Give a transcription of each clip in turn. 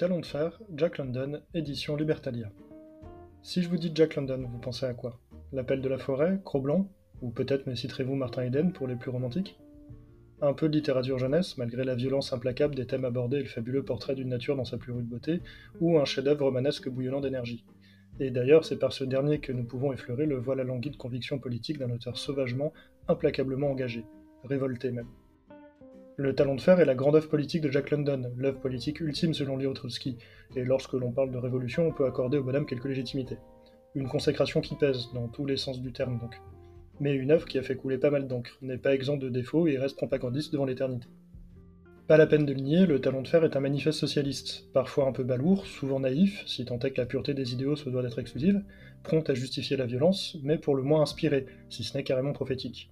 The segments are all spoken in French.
Talon de Fer, Jack London, édition Libertalia. Si je vous dis Jack London, vous pensez à quoi? L'appel de la forêt, Cro-Blanc Ou peut-être me citerez-vous Martin Eden pour les plus romantiques? Un peu de littérature jeunesse, malgré la violence implacable des thèmes abordés et le fabuleux portrait d'une nature dans sa plus rude beauté, ou un chef-d'œuvre romanesque bouillonnant d'énergie. Et d'ailleurs, c'est par ce dernier que nous pouvons effleurer le voile à languide conviction politique d'un auteur sauvagement, implacablement engagé, révolté même. Le Talon de Fer est la grande œuvre politique de Jack London, l'œuvre politique ultime selon Léo Trotsky, et lorsque l'on parle de révolution, on peut accorder au bonhomme quelques légitimités. Une consécration qui pèse, dans tous les sens du terme donc. Mais une œuvre qui a fait couler pas mal d'encre, n'est pas exempt de défauts et reste propagandiste devant l'éternité. Pas la peine de le nier, le Talon de Fer est un manifeste socialiste, parfois un peu balourd, souvent naïf, si tant est que la pureté des idéaux se doit d'être exclusive, prompt à justifier la violence, mais pour le moins inspiré, si ce n'est carrément prophétique.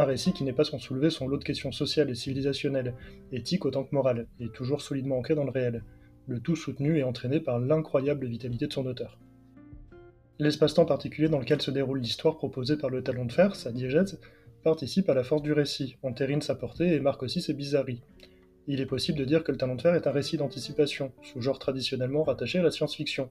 Un récit qui n'est pas sans soulever son lot de questions sociales et civilisationnelles, éthiques autant que morales, et toujours solidement ancré dans le réel, le tout soutenu et entraîné par l'incroyable vitalité de son auteur. L'espace-temps particulier dans lequel se déroule l'histoire proposée par le talon de fer, sa diégèse, participe à la force du récit, entérine sa portée et marque aussi ses bizarreries. Il est possible de dire que le talon de fer est un récit d'anticipation, sous-genre traditionnellement rattaché à la science-fiction,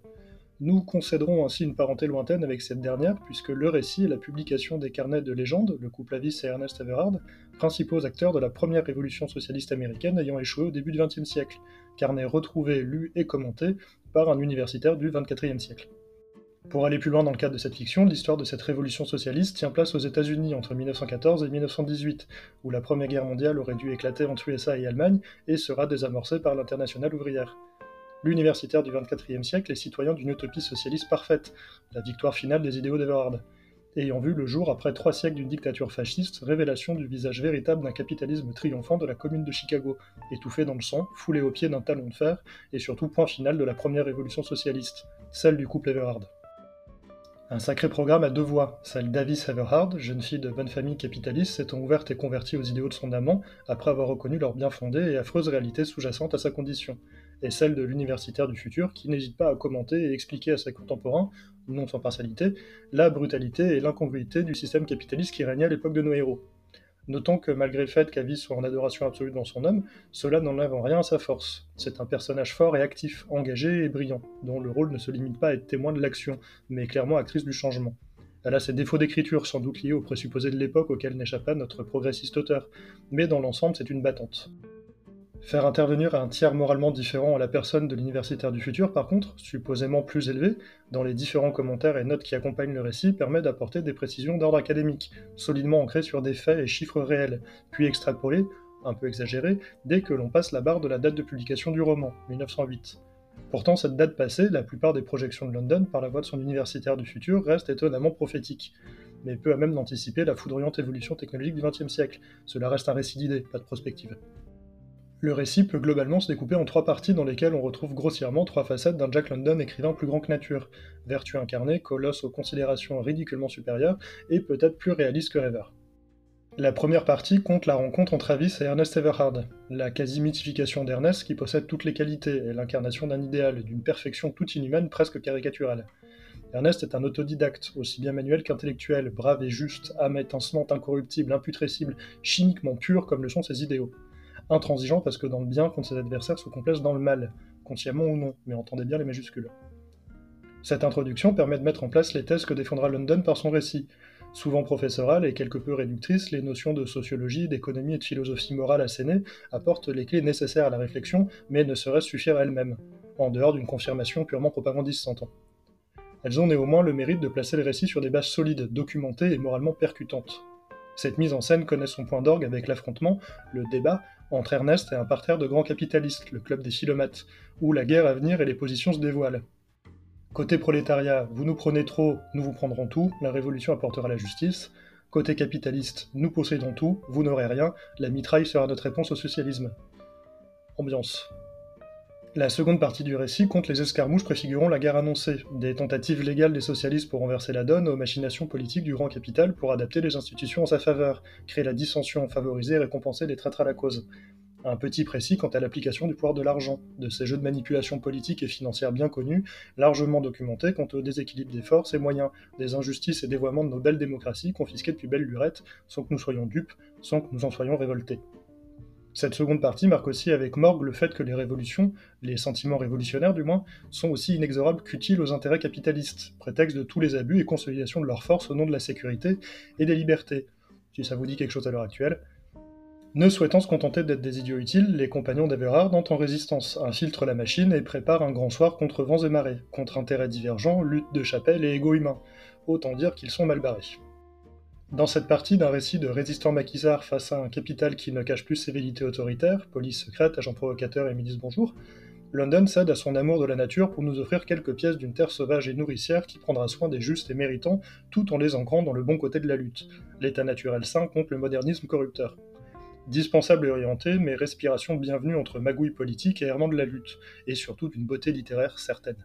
nous concéderons ainsi une parenté lointaine avec cette dernière, puisque le récit est la publication des carnets de légende, le couple Avis et Ernest Everard, principaux acteurs de la première révolution socialiste américaine ayant échoué au début du XXe siècle, carnets retrouvés, lus et commentés par un universitaire du XXIVe siècle. Pour aller plus loin dans le cadre de cette fiction, l'histoire de cette révolution socialiste tient place aux États-Unis entre 1914 et 1918, où la Première Guerre mondiale aurait dû éclater entre USA et Allemagne et sera désamorcée par l'Internationale ouvrière l'universitaire du XXIVe siècle est citoyen d'une utopie socialiste parfaite, la victoire finale des idéaux d'Everhard, ayant vu le jour après trois siècles d'une dictature fasciste, révélation du visage véritable d'un capitalisme triomphant de la commune de Chicago, étouffé dans le sang, foulé au pied d'un talon de fer, et surtout point final de la première révolution socialiste, celle du couple Everhard. Un sacré programme à deux voix, celle d'Avis Everhard, jeune fille de bonne famille capitaliste s'étant ouverte et convertie aux idéaux de son amant après avoir reconnu leur bien fondée et affreuse réalité sous-jacente à sa condition, et celle de l'universitaire du futur qui n'hésite pas à commenter et expliquer à ses contemporains, non sans partialité, la brutalité et l'incongruité du système capitaliste qui régnait à l'époque de nos héros. Notons que malgré le fait qu'Avis soit en adoration absolue dans son homme, cela n'enlève en rien sa force. C'est un personnage fort et actif, engagé et brillant, dont le rôle ne se limite pas à être témoin de l'action, mais clairement actrice du changement. Elle a ses défauts d'écriture, sans doute liés aux présupposés de l'époque auxquels n'échappe pas notre progressiste auteur, mais dans l'ensemble c'est une battante. Faire intervenir un tiers moralement différent à la personne de l'universitaire du futur, par contre, supposément plus élevé, dans les différents commentaires et notes qui accompagnent le récit, permet d'apporter des précisions d'ordre académique, solidement ancrées sur des faits et chiffres réels, puis extrapolées, un peu exagérées, dès que l'on passe la barre de la date de publication du roman, 1908. Pourtant, cette date passée, la plupart des projections de London, par la voix de son universitaire du futur, restent étonnamment prophétiques, mais peu à même d'anticiper la foudroyante évolution technologique du XXe siècle. Cela reste un récit d'idées, pas de prospective. Le récit peut globalement se découper en trois parties dans lesquelles on retrouve grossièrement trois facettes d'un Jack London écrivain plus grand que nature, vertu incarnée, colosse aux considérations ridiculement supérieures et peut-être plus réaliste que rêveur. La première partie compte la rencontre entre Travis et Ernest Everhard, la quasi-mythification d'Ernest qui possède toutes les qualités et l'incarnation d'un idéal, d'une perfection toute inhumaine presque caricaturale. Ernest est un autodidacte, aussi bien manuel qu'intellectuel, brave et juste, âme étincelante, incorruptible, imputrescible, chimiquement pur comme le sont ses idéaux intransigeant parce que dans le bien contre ses adversaires se complace dans le mal, consciemment ou non, mais entendez bien les majuscules. Cette introduction permet de mettre en place les thèses que défendra London par son récit. Souvent professorale et quelque peu réductrice, les notions de sociologie, d'économie et de philosophie morale assénées apportent les clés nécessaires à la réflexion, mais ne sauraient suffire à elles-mêmes, en dehors d'une confirmation purement propagandiste s'entend. Elles ont néanmoins le mérite de placer le récit sur des bases solides, documentées et moralement percutantes. Cette mise en scène connaît son point d'orgue avec l'affrontement, le débat, entre Ernest et un parterre de grands capitalistes, le club des philomates, où la guerre à venir et les positions se dévoilent. Côté prolétariat, vous nous prenez trop, nous vous prendrons tout, la révolution apportera la justice. Côté capitaliste, nous possédons tout, vous n'aurez rien, la mitraille sera notre réponse au socialisme. Ambiance. La seconde partie du récit compte les escarmouches préfigurant la guerre annoncée, des tentatives légales des socialistes pour renverser la donne aux machinations politiques du grand capital pour adapter les institutions en sa faveur, créer la dissension, favoriser et récompenser les traîtres à la cause. Un petit précis quant à l'application du pouvoir de l'argent, de ces jeux de manipulation politique et financière bien connus, largement documentés quant au déséquilibre des forces et moyens, des injustices et dévoiements de nos belles démocraties confisquées depuis belle lurette, sans que nous soyons dupes, sans que nous en soyons révoltés. Cette seconde partie marque aussi avec morgue le fait que les révolutions, les sentiments révolutionnaires du moins, sont aussi inexorables qu'utiles aux intérêts capitalistes, prétexte de tous les abus et consolidation de leurs forces au nom de la sécurité et des libertés. Si ça vous dit quelque chose à l'heure actuelle. Ne souhaitant se contenter d'être des idiots utiles, les compagnons d'Everard entrent en résistance, infiltrent la machine et préparent un grand soir contre vents et marées, contre intérêts divergents, lutte de chapelle et égo humain. Autant dire qu'ils sont mal barrés. Dans cette partie d'un récit de résistant maquisard face à un capital qui ne cache plus ses vérités autoritaires, police secrète, agent provocateur et milice bonjour, London cède à son amour de la nature pour nous offrir quelques pièces d'une terre sauvage et nourricière qui prendra soin des justes et méritants tout en les ancrant dans le bon côté de la lutte, l'état naturel sain contre le modernisme corrupteur. Dispensable et orienté, mais respiration bienvenue entre magouille politique et errement de la lutte, et surtout d'une beauté littéraire certaine.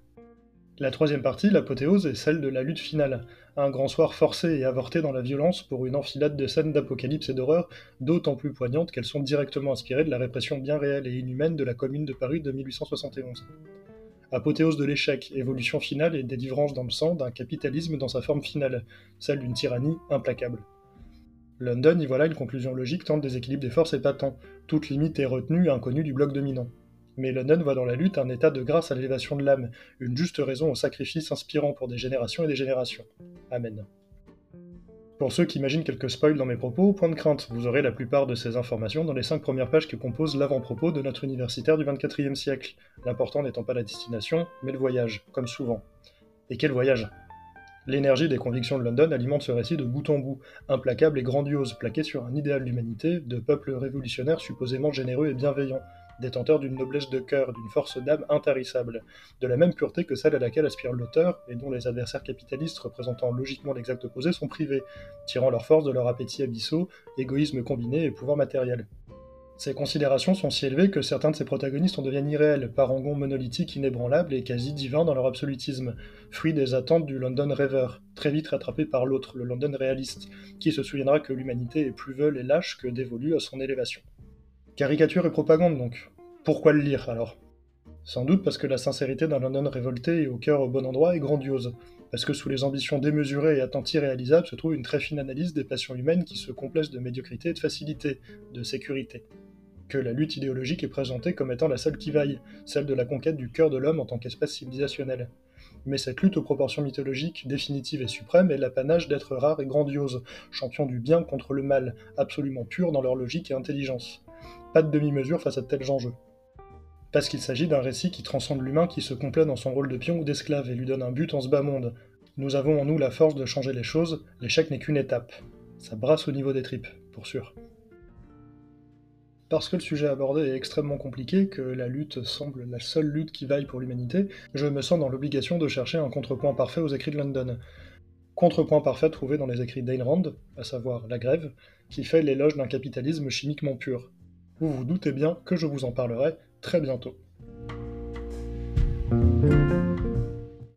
La troisième partie, l'apothéose, est celle de la lutte finale, un grand soir forcé et avorté dans la violence pour une enfilade de scènes d'apocalypse et d'horreur, d'autant plus poignantes qu'elles sont directement inspirées de la répression bien réelle et inhumaine de la commune de Paris de 1871. Apothéose de l'échec, évolution finale et délivrance dans le sang d'un capitalisme dans sa forme finale, celle d'une tyrannie implacable. London y voilà une conclusion logique tant le déséquilibre des forces est patent, toute limite est retenue et inconnue du bloc dominant. Mais London voit dans la lutte un état de grâce à l'élévation de l'âme, une juste raison au sacrifice inspirant pour des générations et des générations. Amen. Pour ceux qui imaginent quelques spoils dans mes propos, point de crainte, vous aurez la plupart de ces informations dans les cinq premières pages qui composent l'avant-propos de notre universitaire du 24e siècle, l'important n'étant pas la destination, mais le voyage, comme souvent. Et quel voyage? L'énergie des convictions de London alimente ce récit de bout en bout, implacable et grandiose, plaqué sur un idéal d'humanité, de peuple révolutionnaire supposément généreux et bienveillant, détenteur d'une noblesse de cœur, d'une force d'âme intarissable, de la même pureté que celle à laquelle aspire l'auteur, et dont les adversaires capitalistes représentant logiquement l'exact opposé sont privés, tirant leur force de leur appétit abyssaux, égoïsme combiné et pouvoir matériel. Ces considérations sont si élevées que certains de ces protagonistes en deviennent irréels, parangons monolithiques inébranlables et quasi divins dans leur absolutisme, fruit des attentes du London rêveur, très vite rattrapé par l'autre, le London réaliste, qui se souviendra que l'humanité est plus veule et lâche que dévolue à son élévation. Caricature et propagande donc. Pourquoi le lire alors? Sans doute parce que la sincérité d'un London révolté et au cœur au bon endroit est grandiose, parce que sous les ambitions démesurées et à temps irréalisables se trouve une très fine analyse des passions humaines qui se complaisent de médiocrité et de facilité, de sécurité que la lutte idéologique est présentée comme étant la seule qui vaille, celle de la conquête du cœur de l'homme en tant qu'espèce civilisationnelle. Mais cette lutte aux proportions mythologiques, définitives et suprêmes, est l'apanage d'êtres rares et grandioses, champions du bien contre le mal, absolument purs dans leur logique et intelligence. Pas de demi-mesure face à de tels enjeux. Parce qu'il s'agit d'un récit qui transcende l'humain qui se complaît dans son rôle de pion ou d'esclave et lui donne un but en ce bas monde. Nous avons en nous la force de changer les choses, l'échec n'est qu'une étape. Ça brasse au niveau des tripes, pour sûr parce que le sujet abordé est extrêmement compliqué, que la lutte semble la seule lutte qui vaille pour l'humanité, je me sens dans l'obligation de chercher un contrepoint parfait aux écrits de London. Contrepoint parfait trouvé dans les écrits d'Ayn Rand, à savoir La Grève, qui fait l'éloge d'un capitalisme chimiquement pur. Vous vous doutez bien que je vous en parlerai très bientôt.